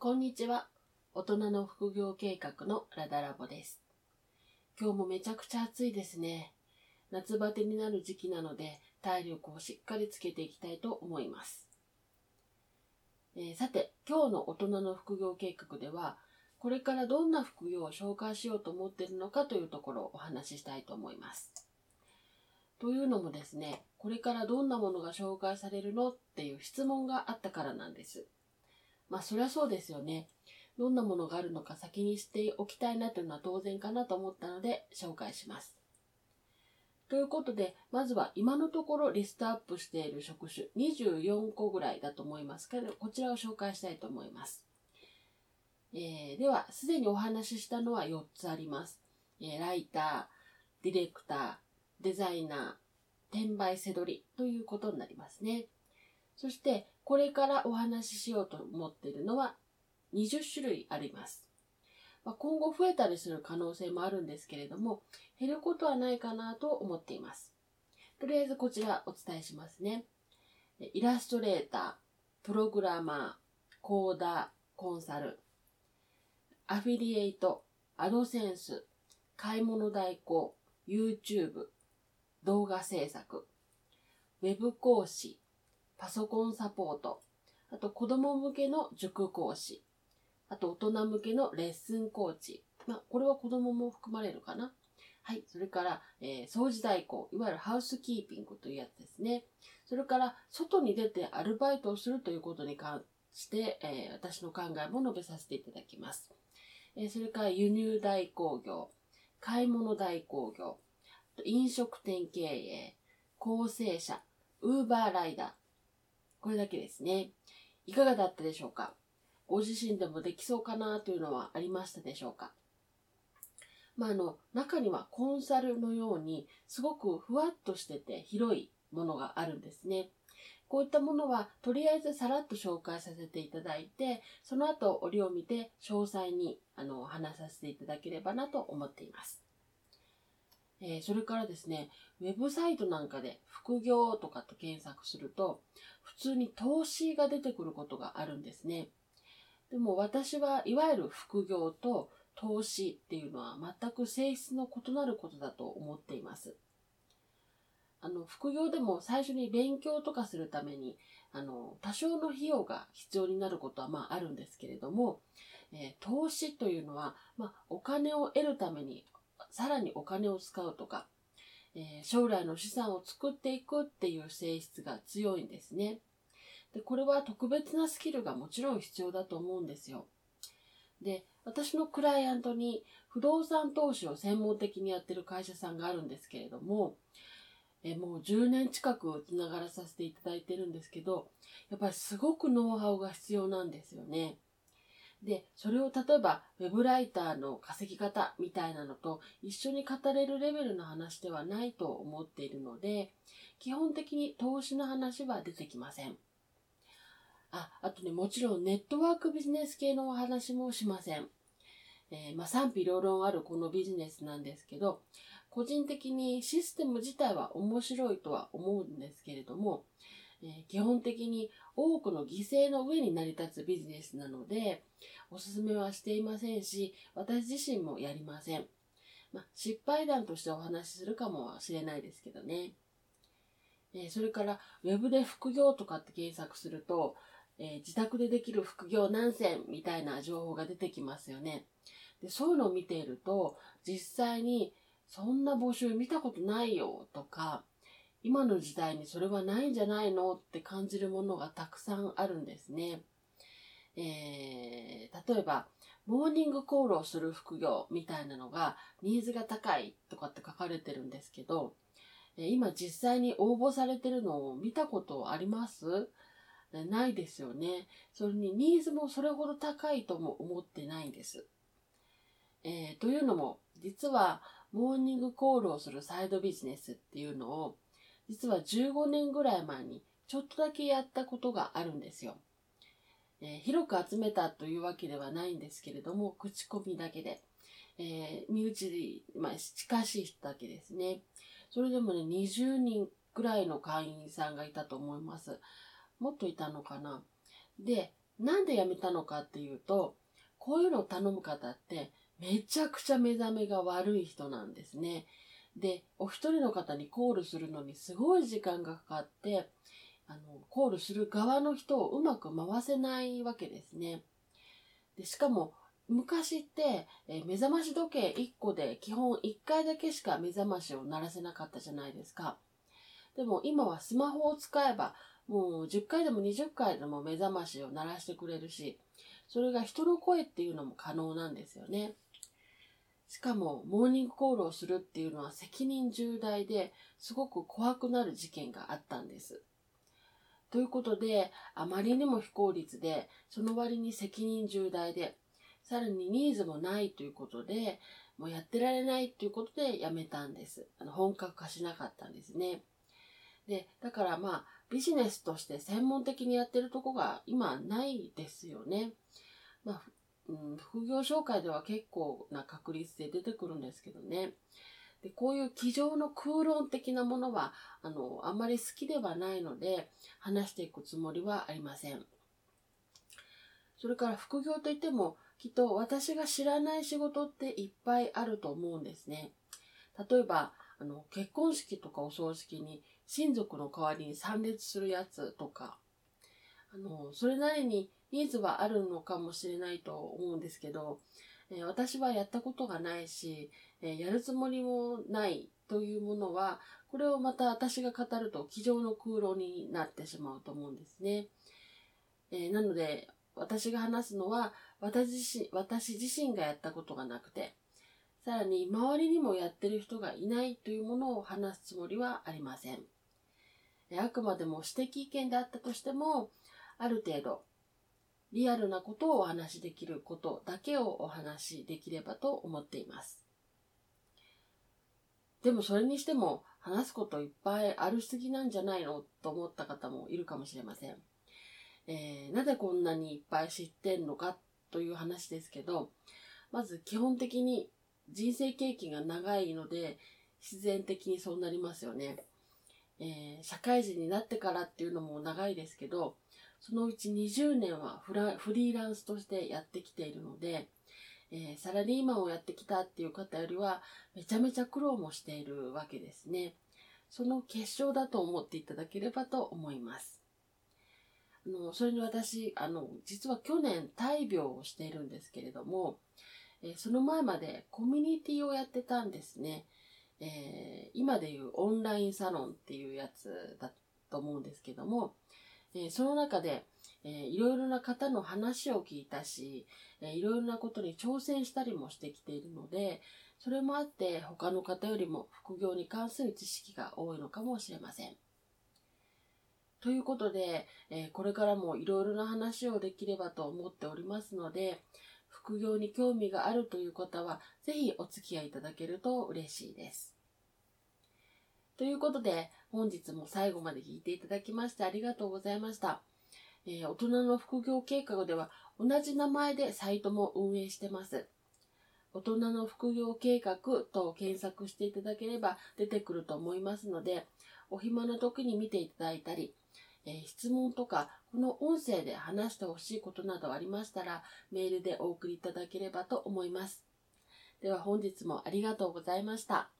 こんにちは。大人の副業計画のラダラボです。今日もめちゃくちゃ暑いですね。夏バテになる時期なので、体力をしっかりつけていきたいと思います。えーさて、今日の大人の副業計画では、これからどんな副業を紹介しようと思っているのかというところをお話ししたいと思います。というのもですね、これからどんなものが紹介されるのっていう質問があったからなんです。まあそりゃそうですよね。どんなものがあるのか先に知っておきたいなというのは当然かなと思ったので紹介します。ということで、まずは今のところリストアップしている職種24個ぐらいだと思いますけど、こちらを紹介したいと思います。えーでは、すでにお話ししたのは4つあります。えーライター、ディレクター、デザイナー、転売せどりということになりますね。そして、これからお話ししようと思っているのは20種類あります。まあ今後増えたりする可能性もあるんですけれども、減ることはないかなと思っています。とりあえずこちらお伝えしますね。イラストレーター、プログラマー、コーダー、コンサル、アフィリエイト、アドセンス、買い物代行、YouTube、動画制作、ウェブ講師、パソコンサポート、あと子供向けの塾講師、あと大人向けのレッスンコーチ。まあ、これは子供も含まれるかな。はい。それから、えー掃除代行、いわゆるハウスキーピングというやつですね。それから、外に出てアルバイトをするということに関して、えー私の考えも述べさせていただきます。えーそれから、輸入代行業、買い物代行業、飲食店経営、構成者、ウーバーライダー。これだけですね。いかがだったでしょうか？ご自身でもできそうかなというのはありましたでしょうか？まあ、あの、中にはコンサルのようにすごくふわっとしてて広いものがあるんですね。こういったものはとりあえずさらっと紹介させていただいて、その後折を見て詳細にあの話させていただければなと思っています。えーそれからですね、ウェブサイトなんかで副業とかと検索すると、普通に投資が出てくることがあるんですね。でも私はいわゆる副業と投資っていうのは全く性質の異なることだと思っています。あの、副業でも最初に勉強とかするために、あの、多少の費用が必要になることはまああるんですけれども、えー投資というのは、まあ、お金を得るためにさらにお金を使うとか、えー将来の資産を作っていくっていう性質が強いんですね。で、これは特別なスキルがもちろん必要だと思うんですよ。で、私のクライアントに不動産投資を専門的にやってる会社さんがあるんですけれども、えもう10年近くつながらさせていただいてるんですけど、やっぱりすごくノウハウが必要なんですよね。で、それを例えばウェブライターの稼ぎ方みたいなのと一緒に語れるレベルの話ではないと思っているので、基本的に投資の話は出てきません。あ、あとね、もちろんネットワークビジネス系のお話もしません。えーまあ賛否両論あるこのビジネスなんですけど、個人的にシステム自体は面白いとは思うんですけれども、え基本的に多くの犠牲の上に成り立つビジネスなので、おすすめはしていませんし、私自身もやりません。まあ、失敗談としてお話しするかもしれないですけどね。えそれから、ウェブで副業とかって検索すると、え自宅でできる副業何選みたいな情報が出てきますよね。で、そういうのを見ていると、実際にそんな募集見たことないよとか、今の時代にそれはないんじゃないのって感じるものがたくさんあるんですね。えー例えば、モーニングコールをする副業みたいなのがニーズが高いとかって書かれてるんですけど、え今実際に応募されてるのを見たことあります？ないですよね。それにニーズもそれほど高いとも思ってないんです。えーというのも、実はモーニングコールをするサイドビジネスっていうのを、実は15年ぐらい前にちょっとだけやったことがあるんですよ。えー広く集めたというわけではないんですけれども、口コミだけで、えー身内で、まあ、近しい人だけですね。それでもね、20人ぐらいの会員さんがいたと思います。もっといたのかな。で、なんで辞めたのかっていうと、こういうのを頼む方ってめちゃくちゃ目覚めが悪い人なんですね。で、お一人の方にコールするのにすごい時間がかかって、あの、コールする側の人をうまく回せないわけですね。で、しかも、昔って、え目覚まし時計1個で基本1回だけしか目覚ましを鳴らせなかったじゃないですか。でも今はスマホを使えばもう10回でも20回でも目覚ましを鳴らしてくれるし、それが人の声っていうのも可能なんですよね。しかも、モーニングコールをするっていうのは責任重大ですごく怖くなる事件があったんです。ということで、あまりにも非効率で、その割に責任重大で、さらにニーズもないということで、もうやってられないということでやめたんです。あの本格化しなかったんですね。で、だからまあ、ビジネスとして専門的にやってるとこが今ないですよね。まあ、うん、副業紹介では結構な確率で出てくるんですけどね。でこういう机上の空論的なものはあのあんまり好きではないので話していくつもりはありません。それから副業といってもきっと私が知らない仕事っていっぱいあると思うんですね。例えばあの結婚式とかお葬式に親族の代わりに参列するやつとかあのそれなりにニーズはあるのかもしれないと思うんですけど、えー、私はやったことがないし、えー、やるつもりもないというものは、これをまた私が語ると机上の空論になってしまうと思うんですね。えー、なので、私が話すのは私自身、私自身がやったことがなくて、さらに周りにもやってる人がいないというものを話すつもりはありません。あくまでも指摘意見であったとしても、ある程度リアルなことをお話しできることだけをお話しできればと思っています。でもそれにしても話すこといっぱいあるすぎなんじゃないのと思った方もいるかもしれません。えー、なぜこんなにいっぱい知ってんのかという話ですけど、まず基本的に人生経験が長いので自然的にそうなりますよね。えー、社会人になってからっていうのも長いですけど、そのうち20年はフラフリーランスとしてやってきているので、えー、サラリーマンをやってきたっていう方よりはめちゃめちゃ苦労もしているわけですね。その結晶だと思っていただければと思います。あのそれに私あの実は去年大病をしているんですけれども、えー、その前までコミュニティをやってたんですね。えー、今でいうオンラインサロンっていうやつだと思うんですけども、えその中で、えー、いろいろな方の話を聞いたし、えー、いろいろなことに挑戦したりもしてきているので、それもあって他の方よりも副業に関する知識が多いのかもしれません。ということで、えー、これからもいろいろな話をできればと思っておりますので、副業に興味があるという方は、ぜひお付き合いいただけると嬉しいです。ということで、本日も最後まで聞いていただきましてありがとうございました。えー、大人の副業計画では同じ名前でサイトも運営してます。大人の副業計画と検索していただければ出てくると思いますので、お暇な時に見ていただいたり、えー、質問とか、この音声で話してほしいことなどありましたら、メールでお送りいただければと思います。では本日もありがとうございました。